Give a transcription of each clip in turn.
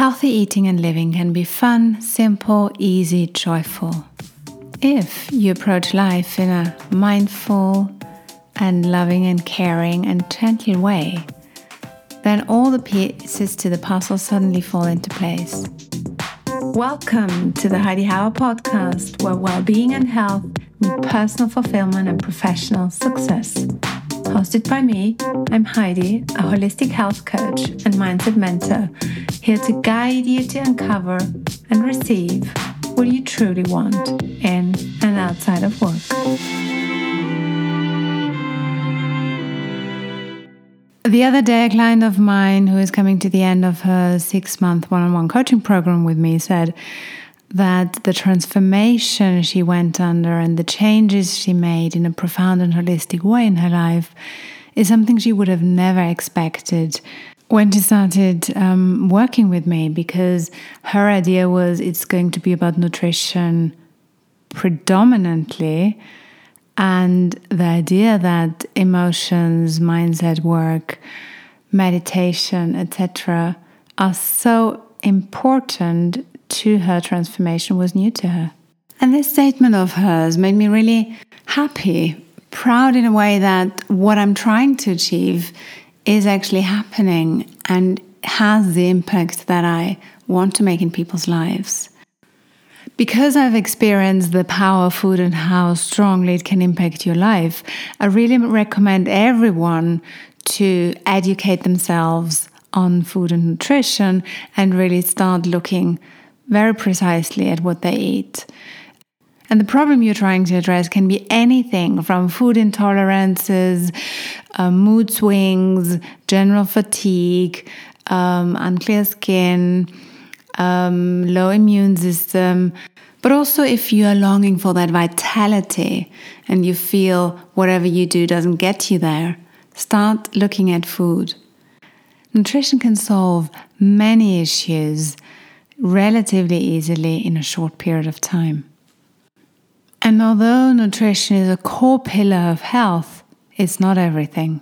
Healthy eating and living can be fun, simple, easy, joyful. If you approach life in a mindful and loving and caring and gentle way, then all the pieces to the puzzle suddenly fall into place. Welcome to the Heidi Hauer podcast, where well being and health meet personal fulfillment and professional success. Hosted by me, I'm Heidi, a holistic health coach and mindset mentor, here to guide you to uncover and receive what you truly want in and outside of work. The other day, a client of mine who is coming to the end of her six month one on one coaching program with me said that the transformation she went under and the changes she made in a profound and holistic way in her life is something she would have never expected when she started um, working with me because her idea was it's going to be about nutrition predominantly. And the idea that emotions mindset work meditation etc are so important to her transformation was new to her. And this statement of hers made me really happy proud in a way that what i'm trying to achieve is actually happening and has the impact that I want to make in people's lives. Because I've experienced the power of food and how strongly it can impact your life, I really recommend everyone to educate themselves on food and nutrition and really start looking very precisely at what they eat. And the problem you're trying to address can be anything from food intolerances, uh, mood swings, general fatigue, um, unclear skin, um, low immune system. But also, if you are longing for that vitality and you feel whatever you do doesn't get you there, start looking at food. Nutrition can solve many issues relatively easily in a short period of time. And although nutrition is a core pillar of health, it's not everything.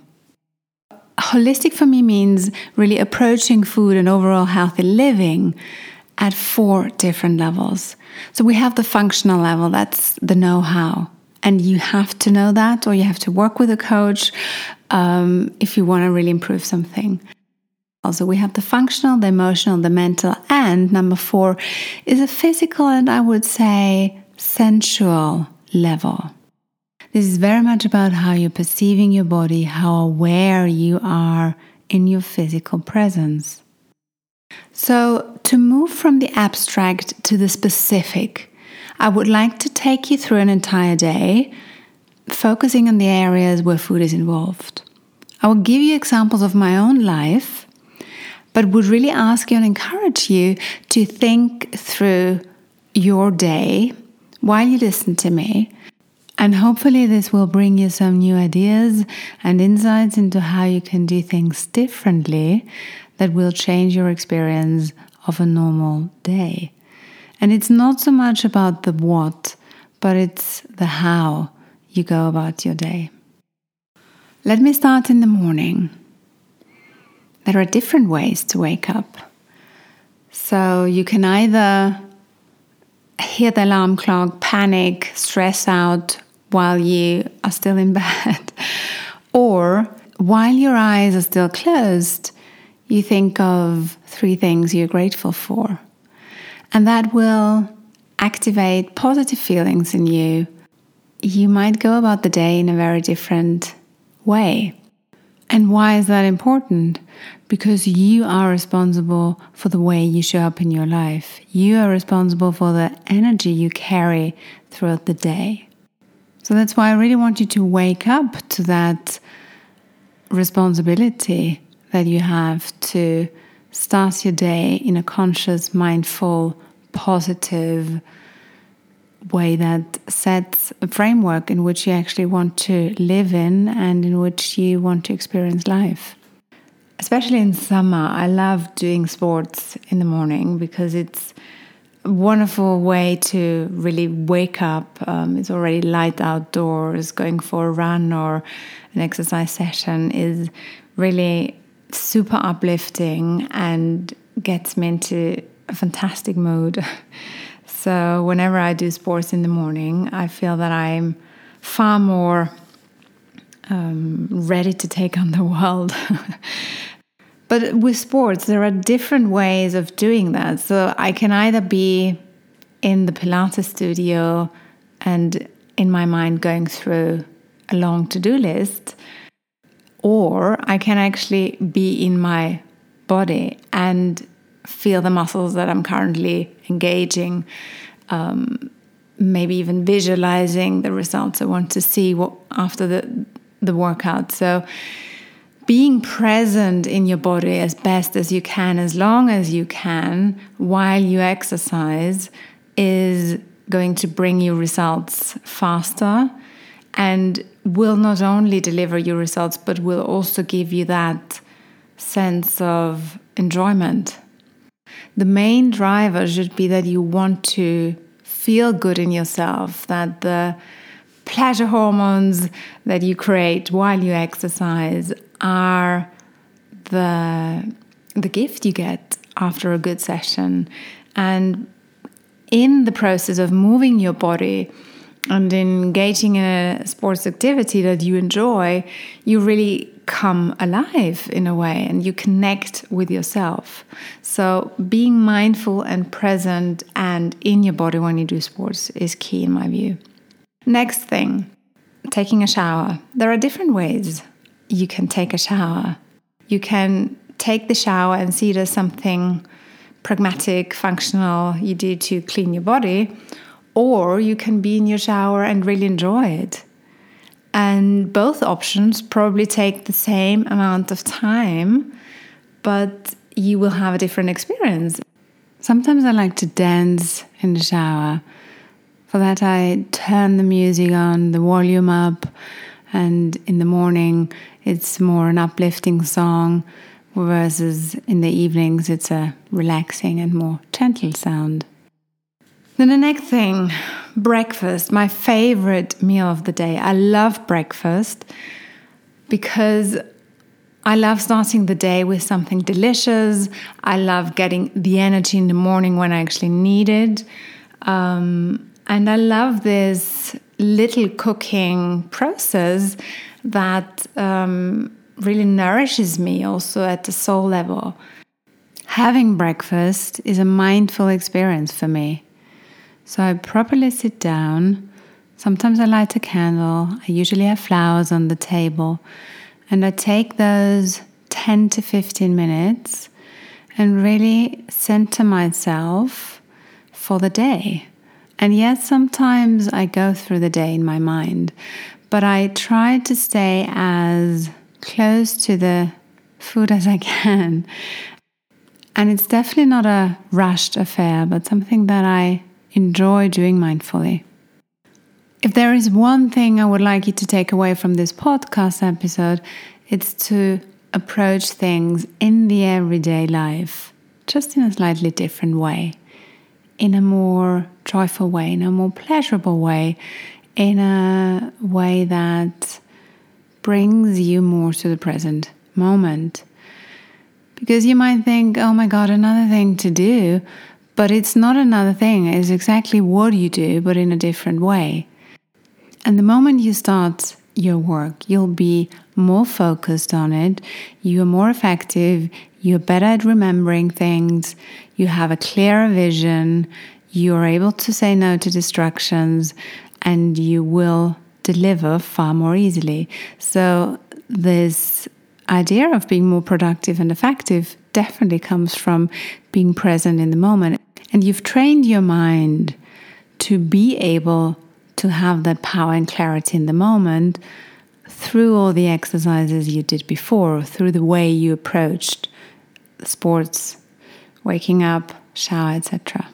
Holistic for me means really approaching food and overall healthy living at four different levels. So we have the functional level, that's the know how. And you have to know that, or you have to work with a coach um, if you want to really improve something. Also, we have the functional, the emotional, the mental, and number four is a physical and I would say sensual level. This is very much about how you're perceiving your body, how aware you are in your physical presence. So, to move from the abstract to the specific, I would like to take you through an entire day, focusing on the areas where food is involved. I will give you examples of my own life, but would really ask you and encourage you to think through your day while you listen to me. And hopefully, this will bring you some new ideas and insights into how you can do things differently that will change your experience of a normal day. And it's not so much about the what, but it's the how you go about your day. Let me start in the morning. There are different ways to wake up. So you can either hear the alarm clock, panic, stress out while you are still in bed. or while your eyes are still closed, you think of three things you're grateful for. And that will activate positive feelings in you. You might go about the day in a very different way. And why is that important? Because you are responsible for the way you show up in your life. You are responsible for the energy you carry throughout the day. So that's why I really want you to wake up to that responsibility that you have to start your day in a conscious, mindful, positive, way that sets a framework in which you actually want to live in and in which you want to experience life. Especially in summer, I love doing sports in the morning because it's a wonderful way to really wake up. Um, it's already light outdoors, going for a run or an exercise session is really super uplifting and gets me into a fantastic mood. so, whenever I do sports in the morning, I feel that I'm far more um, ready to take on the world. but with sports, there are different ways of doing that. So, I can either be in the Pilates studio and in my mind going through a long to do list, or I can actually be in my body and feel the muscles that I'm currently engaging. Um, maybe even visualizing the results I want to see what, after the the workout. So being present in your body as best as you can, as long as you can, while you exercise, is going to bring you results faster and will not only deliver you results, but will also give you that sense of enjoyment. The main driver should be that you want to feel good in yourself, that the pleasure hormones that you create while you exercise are the the gift you get after a good session. And in the process of moving your body and engaging in a sports activity that you enjoy, you really come alive in a way and you connect with yourself. So, being mindful and present and in your body when you do sports is key in my view. Next thing, taking a shower. There are different ways you can take a shower. You can take the shower and see it as something pragmatic, functional you do to clean your body, or you can be in your shower and really enjoy it. And both options probably take the same amount of time, but you will have a different experience. Sometimes I like to dance in the shower. For that, I turn the music on, the volume up, and in the morning, it's more an uplifting song, versus in the evenings, it's a relaxing and more gentle sound. Then the next thing, breakfast, my favorite meal of the day. I love breakfast because I love starting the day with something delicious. I love getting the energy in the morning when I actually need it. Um, and I love this little cooking process that um, really nourishes me also at the soul level. Having breakfast is a mindful experience for me. So I properly sit down. Sometimes I light a candle. I usually have flowers on the table. And I take those 10 to 15 minutes and really center myself for the day. And yes, sometimes I go through the day in my mind, but I try to stay as close to the food as I can. And it's definitely not a rushed affair, but something that I enjoy doing mindfully. If there is one thing I would like you to take away from this podcast episode, it's to approach things in the everyday life just in a slightly different way in a more joyful way, in a more pleasurable way, in a way that brings you more to the present moment. Because you might think, oh my God, another thing to do. But it's not another thing, it's exactly what you do, but in a different way. And the moment you start your work, you'll be more focused on it, you're more effective, you're better at remembering things, you have a clearer vision, you're able to say no to distractions, and you will deliver far more easily. So, this idea of being more productive and effective definitely comes from being present in the moment. And you've trained your mind to be able to have that power and clarity in the moment through all the exercises you did before, through the way you approached sports, waking up, shower, etc.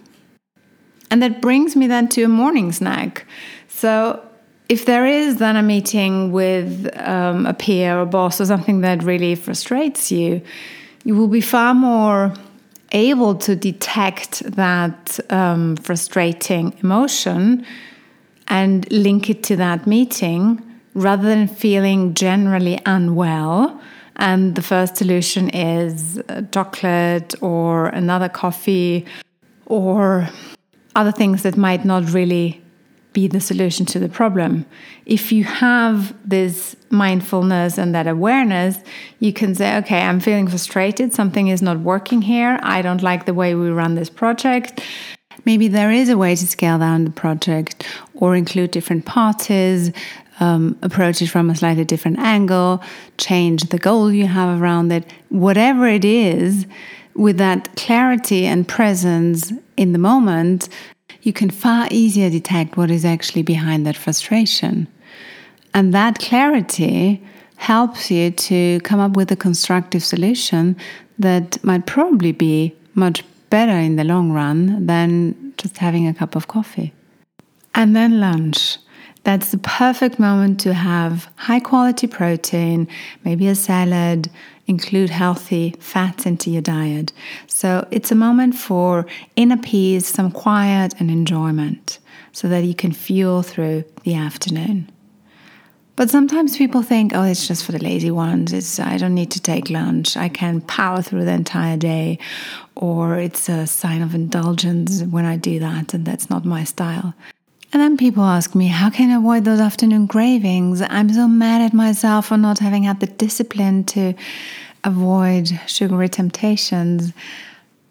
And that brings me then to a morning snack. So, if there is then a meeting with um, a peer or boss or something that really frustrates you, you will be far more able to detect that um, frustrating emotion and link it to that meeting rather than feeling generally unwell. And the first solution is chocolate or another coffee or other things that might not really be the solution to the problem. If you have this mindfulness and that awareness, you can say, okay, I'm feeling frustrated. Something is not working here. I don't like the way we run this project. Maybe there is a way to scale down the project or include different parties, um, approach it from a slightly different angle, change the goal you have around it. Whatever it is, with that clarity and presence in the moment, you can far easier detect what is actually behind that frustration. And that clarity helps you to come up with a constructive solution that might probably be much better in the long run than just having a cup of coffee. And then lunch. That's the perfect moment to have high quality protein, maybe a salad, include healthy fats into your diet. So it's a moment for inner peace, some quiet and enjoyment so that you can fuel through the afternoon. But sometimes people think, oh, it's just for the lazy ones. It's I don't need to take lunch. I can power through the entire day, or it's a sign of indulgence when I do that, and that's not my style. And then people ask me, how can I avoid those afternoon cravings? I'm so mad at myself for not having had the discipline to avoid sugary temptations.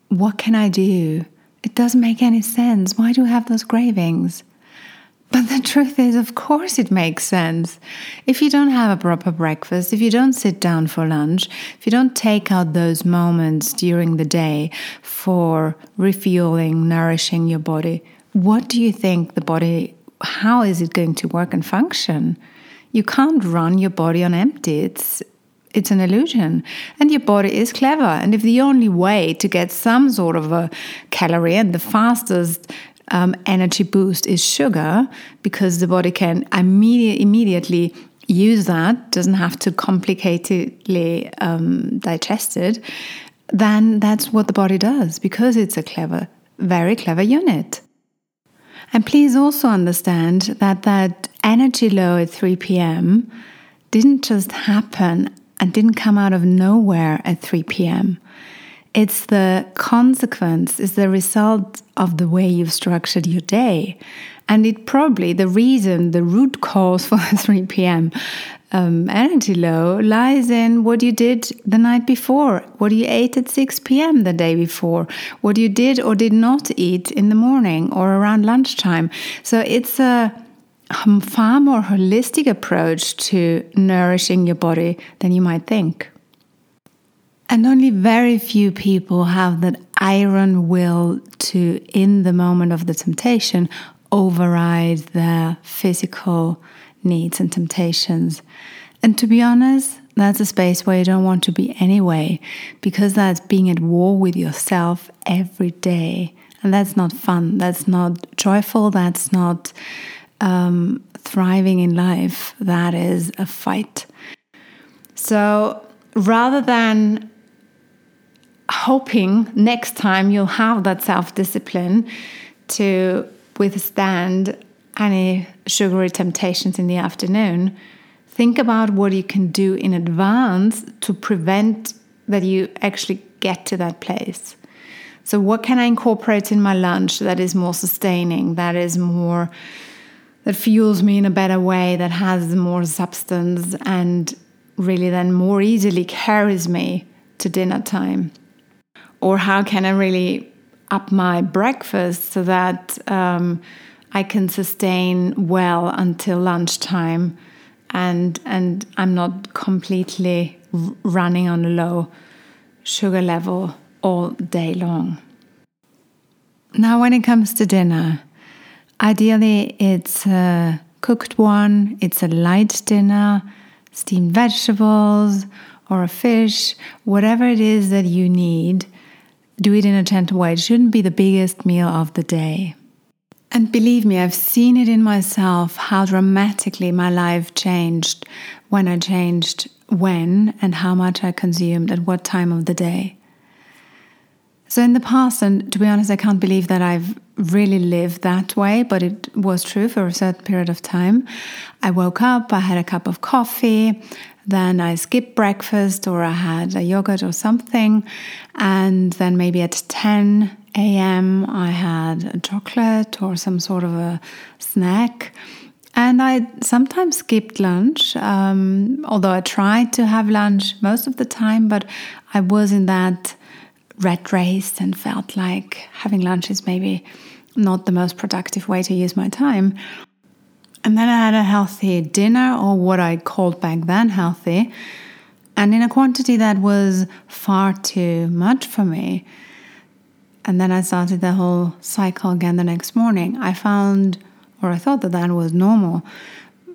What can I do? It doesn't make any sense. Why do I have those cravings? But the truth is, of course, it makes sense. If you don't have a proper breakfast, if you don't sit down for lunch, if you don't take out those moments during the day for refueling, nourishing your body, what do you think the body, how is it going to work and function? You can't run your body on empty. It's it's an illusion. And your body is clever. And if the only way to get some sort of a calorie and the fastest um, energy boost is sugar, because the body can immediate, immediately use that, doesn't have to complicatedly um, digest it, then that's what the body does because it's a clever, very clever unit. And please also understand that that energy low at 3 p.m. didn't just happen and didn't come out of nowhere at 3 p.m. It's the consequence, is the result of the way you've structured your day. And it probably the reason, the root cause for the 3 p.m. Um, energy low lies in what you did the night before, what you ate at 6 p.m. the day before, what you did or did not eat in the morning or around lunchtime. So it's a far more holistic approach to nourishing your body than you might think. And only very few people have that iron will to, in the moment of the temptation, override their physical needs and temptations. And to be honest, that's a space where you don't want to be anyway, because that's being at war with yourself every day. And that's not fun. That's not joyful. That's not um, thriving in life. That is a fight. So rather than hoping next time you'll have that self discipline to withstand any sugary temptations in the afternoon, think about what you can do in advance to prevent that you actually get to that place. So, what can I incorporate in my lunch that is more sustaining, that is more, that fuels me in a better way, that has more substance, and really then more easily carries me to dinner time? Or how can I really up my breakfast so that um, I can sustain well until lunchtime, and and I'm not completely running on a low sugar level all day long. Now, when it comes to dinner, ideally it's a cooked one, it's a light dinner, steamed vegetables or a fish, whatever it is that you need do it in a gentle way. It shouldn't be the biggest meal of the day. And believe me, I've seen it in myself how dramatically my life changed when I changed when and how much I consumed at what time of the day. So, in the past, and to be honest, I can't believe that I've really lived that way, but it was true for a certain period of time. I woke up, I had a cup of coffee, then I skipped breakfast or I had a yogurt or something. And then maybe at 10 a.m., I had a chocolate or some sort of a snack. And I sometimes skipped lunch, um, although I tried to have lunch most of the time, but I was in that rat race and felt like having lunch is maybe not the most productive way to use my time. And then I had a healthy dinner, or what I called back then healthy, and in a quantity that was far too much for me. And then I started the whole cycle again the next morning. I found, or I thought that that was normal,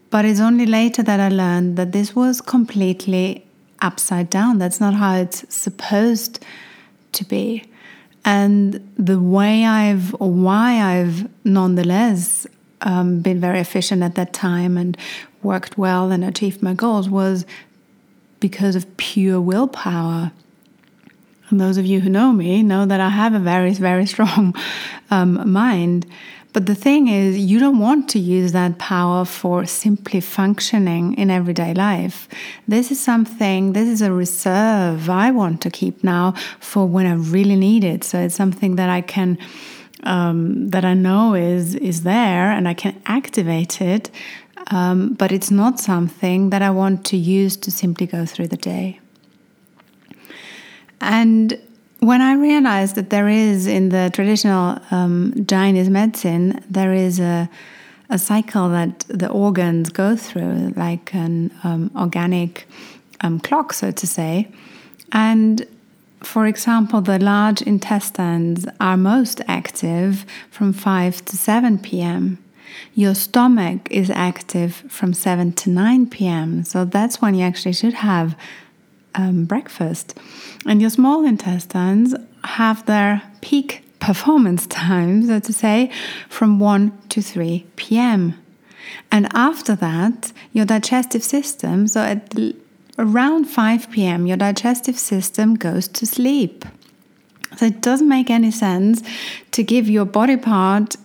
but it's only later that I learned that this was completely upside down. That's not how it's supposed to be. And the way I've, or why I've nonetheless um, been very efficient at that time and worked well and achieved my goals was because of pure willpower. And those of you who know me know that I have a very, very strong um, mind. But the thing is, you don't want to use that power for simply functioning in everyday life. This is something, this is a reserve I want to keep now for when I really need it. So it's something that I can um, that I know is is there and I can activate it, um, but it's not something that I want to use to simply go through the day. And when I realized that there is in the traditional um, Chinese medicine, there is a a cycle that the organs go through, like an um, organic um, clock, so to say, and for example, the large intestines are most active from 5 to 7 p.m. Your stomach is active from 7 to 9 p.m. So that's when you actually should have um, breakfast. And your small intestines have their peak performance time, so to say, from 1 to 3 p.m. And after that, your digestive system, so at around 5 p.m., your digestive system goes to sleep. So it doesn't make any sense to give your body part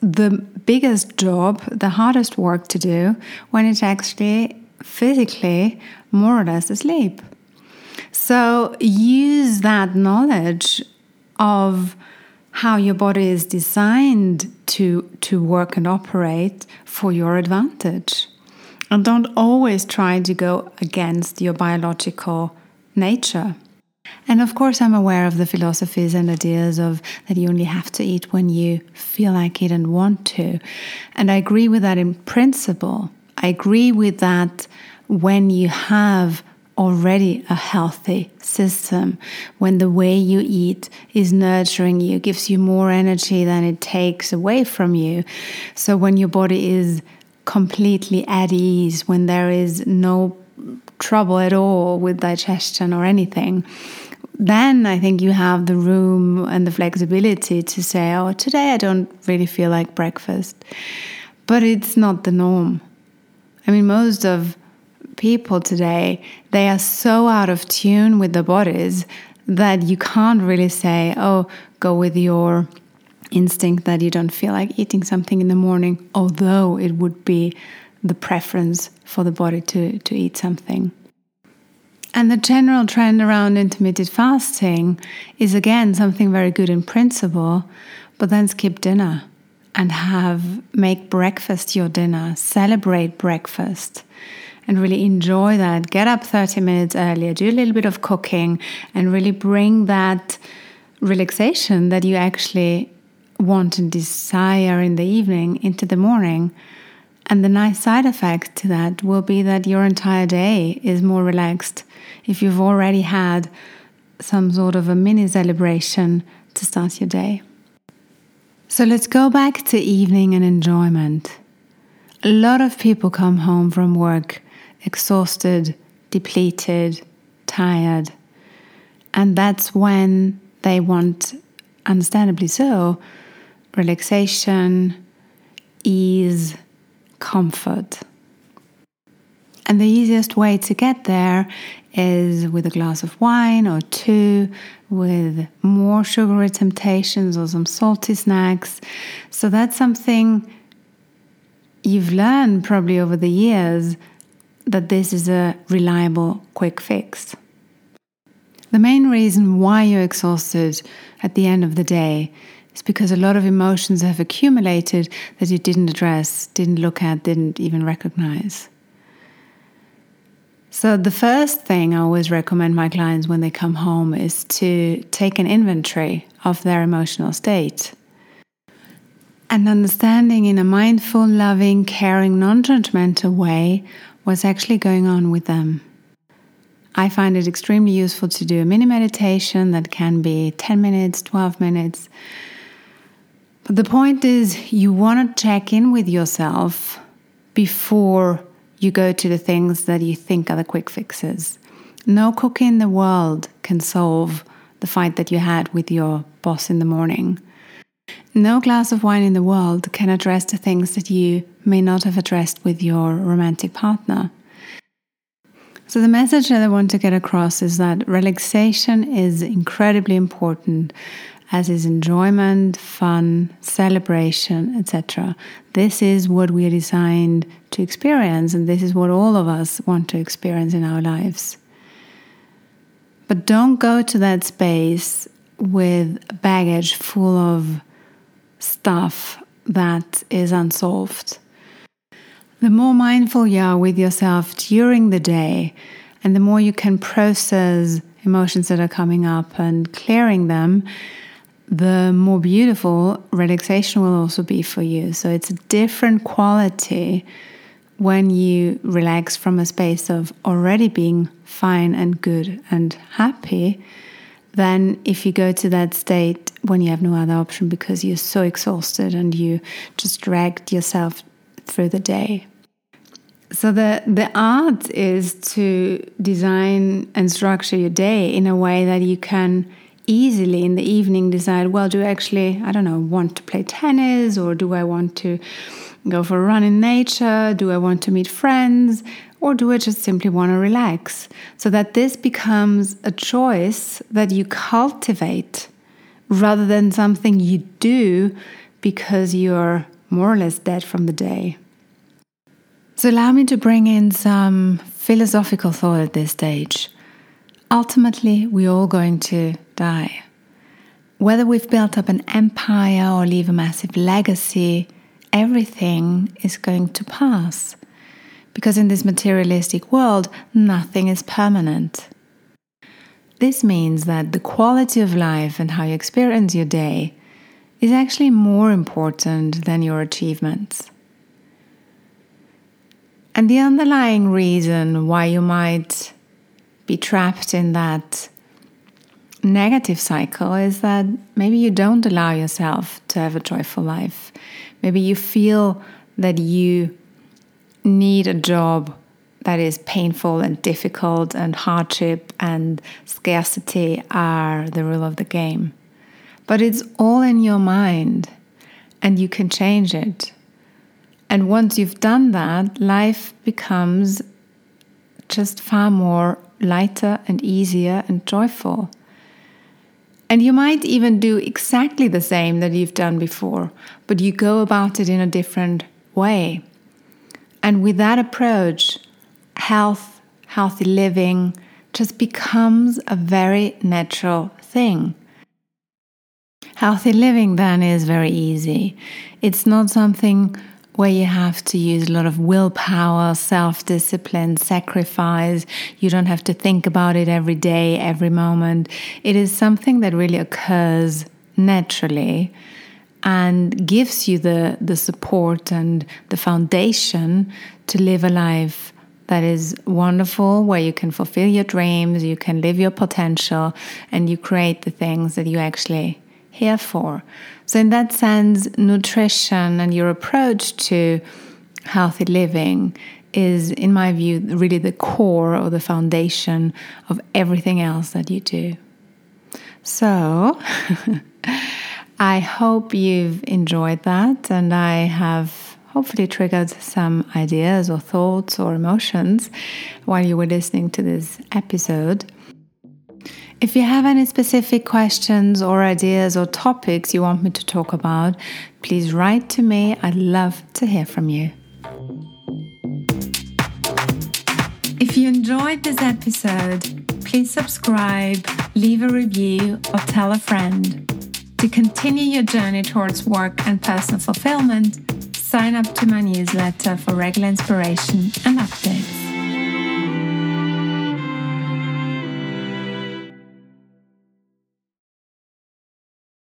the biggest job, the hardest work to do, when it's actually physically more or less asleep. So use that knowledge of how your body is designed to, to work and operate for your advantage. And don't always try to go against your biological nature. And of course, I'm aware of the philosophies and ideas of that you only have to eat when you feel like it and want to. And I agree with that in principle. I agree with that when you have already a healthy system, when the way you eat is nurturing you, gives you more energy than it takes away from you. So when your body is completely at ease, when there is no trouble at all with digestion or anything, then I think you have the room and the flexibility to say, oh, today I don't really feel like breakfast. But it's not the norm. I mean, most of people today, they are so out of tune with their bodies that you can't really say, oh, go with your instinct that you don't feel like eating something in the morning, although it would be the preference for the body to, to eat something. And the general trend around intermittent fasting is again something very good in principle, but then skip dinner and have make breakfast your dinner, celebrate breakfast and really enjoy that. Get up 30 minutes earlier, do a little bit of cooking and really bring that relaxation that you actually want and desire in the evening into the morning. And the nice side effect to that will be that your entire day is more relaxed if you've already had some sort of a mini celebration to start your day. So let's go back to evening and enjoyment. A lot of people come home from work exhausted, depleted, tired, and that's when they want, understandably so, relaxation, ease, comfort. And the easiest way to get there is with a glass of wine or two, with more sugary temptations or some salty snacks. So that's something you've learned probably over the years that this is a reliable quick fix. The main reason why you're exhausted at the end of the day is because a lot of emotions have accumulated that you didn't address, didn't look at, didn't even recognize. So, the first thing I always recommend my clients when they come home is to take an inventory of their emotional state. And understanding in a mindful, loving, caring, non judgmental way what's actually going on with them. I find it extremely useful to do a mini meditation that can be 10 minutes, 12 minutes. But the point is, you want to check in with yourself before you go to the things that you think are the quick fixes. No cook in the world can solve the fight that you had with your boss in the morning. No glass of wine in the world can address the things that you may not have addressed with your romantic partner. So, the message that I want to get across is that relaxation is incredibly important, as is enjoyment, fun, celebration, etc. This is what we are designed to experience, and this is what all of us want to experience in our lives. But don't go to that space with baggage full of stuff that is unsolved. The more mindful you are with yourself during the day, and the more you can process emotions that are coming up and clearing them, the more beautiful relaxation will also be for you. So it's a different quality when you relax from a space of already being fine and good and happy than if you go to that state when you have no other option because you're so exhausted and you just dragged yourself through the day. So the the art is to design and structure your day in a way that you can easily in the evening decide, well, do I actually, I don't know, want to play tennis or do I want to go for a run in nature? Do I want to meet friends? Or do I just simply want to relax? So that this becomes a choice that you cultivate rather than something you do because you're more or less dead from the day. So, allow me to bring in some philosophical thought at this stage. Ultimately, we're all going to die. Whether we've built up an empire or leave a massive legacy, everything is going to pass. Because in this materialistic world, nothing is permanent. This means that the quality of life and how you experience your day is actually more important than your achievements. And the underlying reason why you might be trapped in that negative cycle is that maybe you don't allow yourself to have a joyful life. Maybe you feel that you need a job that is painful and difficult, and hardship and scarcity are the rule of the game. But it's all in your mind, and you can change it. And once you've done that, life becomes just far more lighter and easier and joyful. And you might even do exactly the same that you've done before, but you go about it in a different way. And with that approach, health, healthy living just becomes a very natural thing. Healthy living then is very easy. It's not something where you have to use a lot of willpower, self discipline, sacrifice. You don't have to think about it every day, every moment. It is something that really occurs naturally and gives you the, the support and the foundation to live a life that is wonderful, where you can fulfill your dreams, you can live your potential, and you create the things that you actually here for. So, in that sense, nutrition and your approach to healthy living is, in my view, really the core or the foundation of everything else that you do. So, I hope you've enjoyed that, and I have hopefully triggered some ideas or thoughts or emotions while you were listening to this episode. If you have any specific questions or ideas or topics you want me to talk about, please write to me. I'd love to hear from you. If you enjoyed this episode, please subscribe, leave a review, or tell a friend. To continue your journey towards work and personal fulfillment, sign up to my newsletter for regular inspiration and updates.